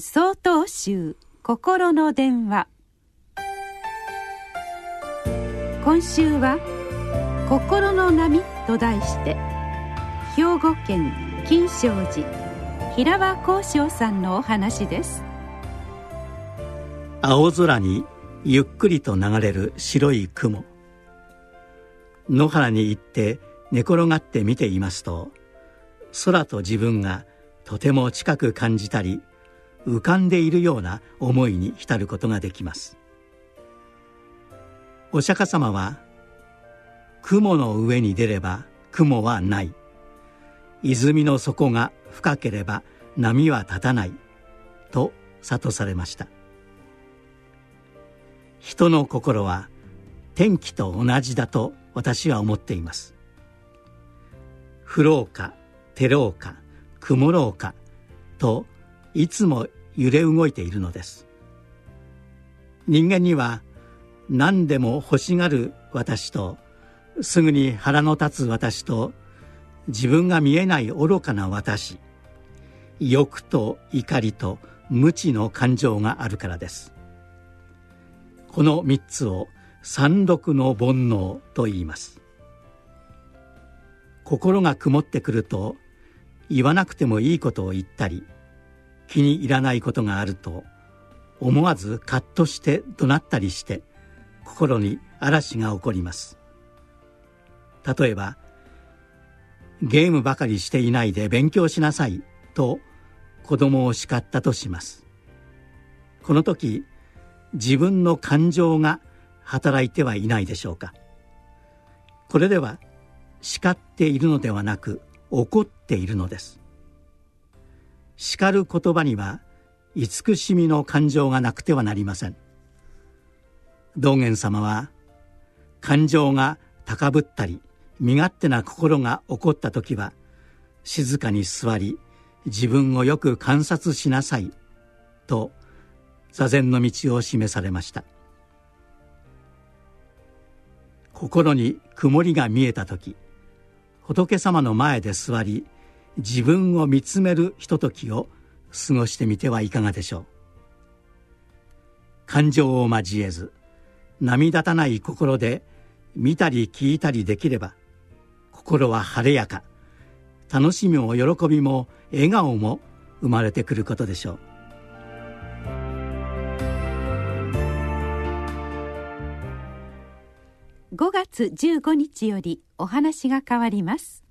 総統集心の電話。今週は「心の波」と題して兵庫県金正寺平和幸章さんのお話です。青空にゆっくりと流れる白い雲。野原に行って寝転がって見ていますと空と自分がとても近く感じたり浮かんでいるような思いに浸ることができます。お釈迦様は雲の上に出れば雲はない。泉の底が深ければ波は立たない。と諭されました。人の心は天気と同じだと私は思っています。降ろうか照ろうか曇ろうかといつも揺れ動いているのです。人間には何でも欲しがる私とすぐに腹の立つ私と自分が見えない愚かな私欲と怒りと無知の感情があるからです。この三つを三毒の煩悩と言います。心が曇ってくると言わなくてもいいことを言ったり気に入らないことがあると思わずカッとして怒鳴ったりして心に嵐が起こります。例えばゲームばかりしていないで勉強しなさいと子供を叱ったとします。この時自分の感情が働いてはいないでしょうか。これでは叱っているのではなく怒っているのです。叱る言葉には慈しみの感情がなくてはなりません。道元様は感情が高ぶったり身勝手な心が起こった時は静かに座り自分をよく観察しなさいと座禅の道を示されました。心に曇りが見えた時仏様の前で座り自分を見つめるひとときを過ごしてみてはいかがでしょう。感情を交えず波立たない心で見たり聞いたりできれば心は晴れやか楽しみも喜びも笑顔も生まれてくることでしょう。5月15日よりお話が変わります。